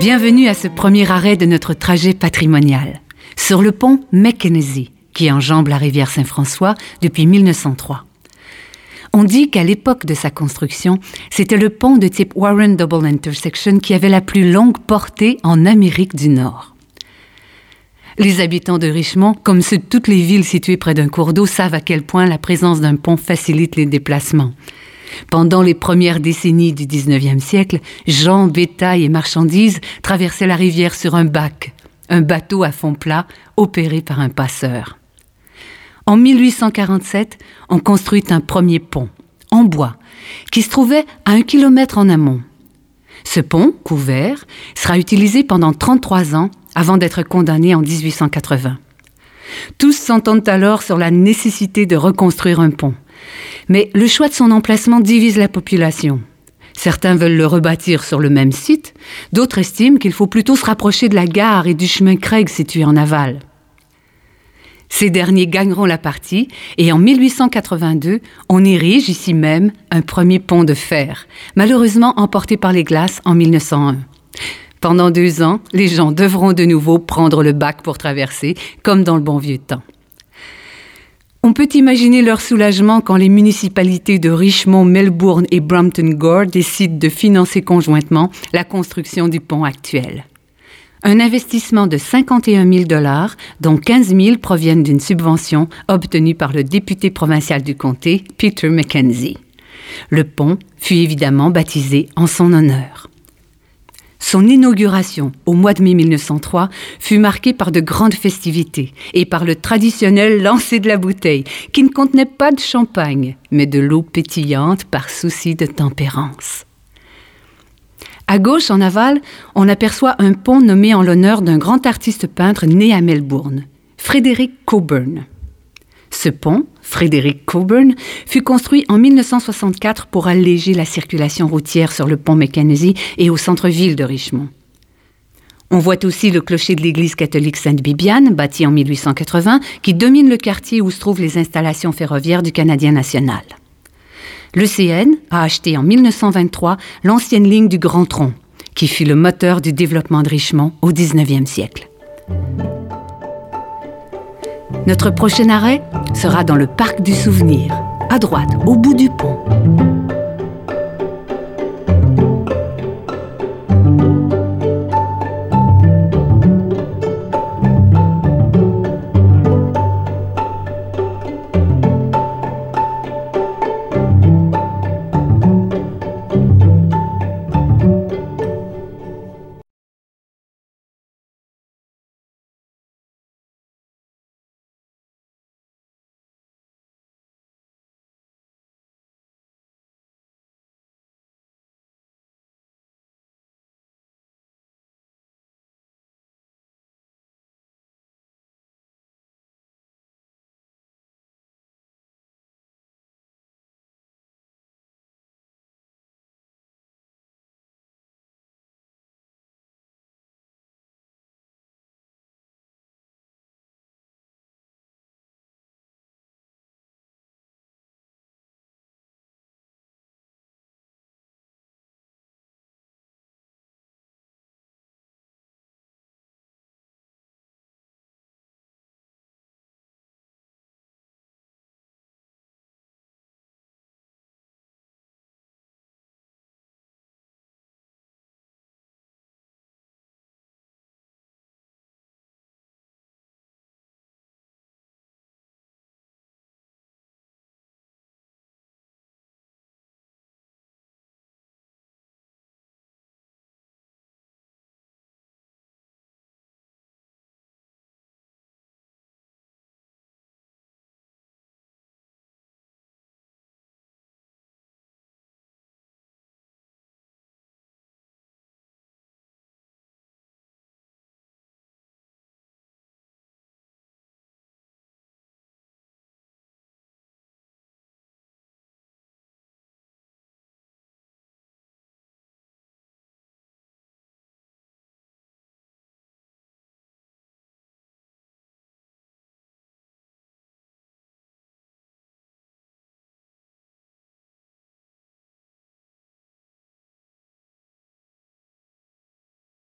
Bienvenue à ce premier arrêt de notre trajet patrimonial, sur le pont Mackenzie, qui enjambe la rivière Saint-François depuis 1903. On dit qu'à l'époque de sa construction, c'était le pont de type Warren Double Intersection qui avait la plus longue portée en Amérique du Nord. Les habitants de Richmond, comme ceux de toutes les villes situées près d'un cours d'eau, savent à quel point la présence d'un pont facilite les déplacements. Pendant les premières décennies du 19e siècle, gens, bétail et marchandises traversaient la rivière sur un bac, un bateau à fond plat opéré par un passeur. En 1847, on construit un premier pont, en bois, qui se trouvait à un kilomètre en amont. Ce pont, couvert, sera utilisé pendant 33 ans avant d'être condamné en 1880. Tous s'entendent alors sur la nécessité de reconstruire un pont. Mais le choix de son emplacement divise la population. Certains veulent le rebâtir sur le même site, d'autres estiment qu'il faut plutôt se rapprocher de la gare et du chemin Craig situé en aval. Ces derniers gagneront la partie et en 1882, on érige ici même un premier pont de fer, malheureusement emporté par les glaces en 1901. Pendant deux ans, les gens devront de nouveau prendre le bac pour traverser, comme dans le bon vieux temps. On peut imaginer leur soulagement quand les municipalités de Richmond, Melbourne et Brampton Gore décident de financer conjointement la construction du pont actuel. Un investissement de 51 000 dollars, dont 15 000 proviennent d'une subvention obtenue par le député provincial du comté, Peter Mackenzie. Le pont fut évidemment baptisé en son honneur. Son inauguration au mois de mai 1903 fut marquée par de grandes festivités et par le traditionnel lancer de la bouteille, qui ne contenait pas de champagne, mais de l'eau pétillante par souci de tempérance. À gauche, en aval, on aperçoit un pont nommé en l'honneur d'un grand artiste peintre né à Melbourne, Frédéric Coburn. Ce pont, Frédéric Coburn, fut construit en 1964 pour alléger la circulation routière sur le pont Mackenzie et au centre-ville de Richmond. On voit aussi le clocher de l'église catholique Sainte-Bibiane, bâti en 1880, qui domine le quartier où se trouvent les installations ferroviaires du Canadien national. Le CN a acheté en 1923 l'ancienne ligne du Grand Tronc, qui fut le moteur du développement de Richmond au 19e siècle. Notre prochain arrêt sera dans le parc du souvenir, à droite, au bout du pont.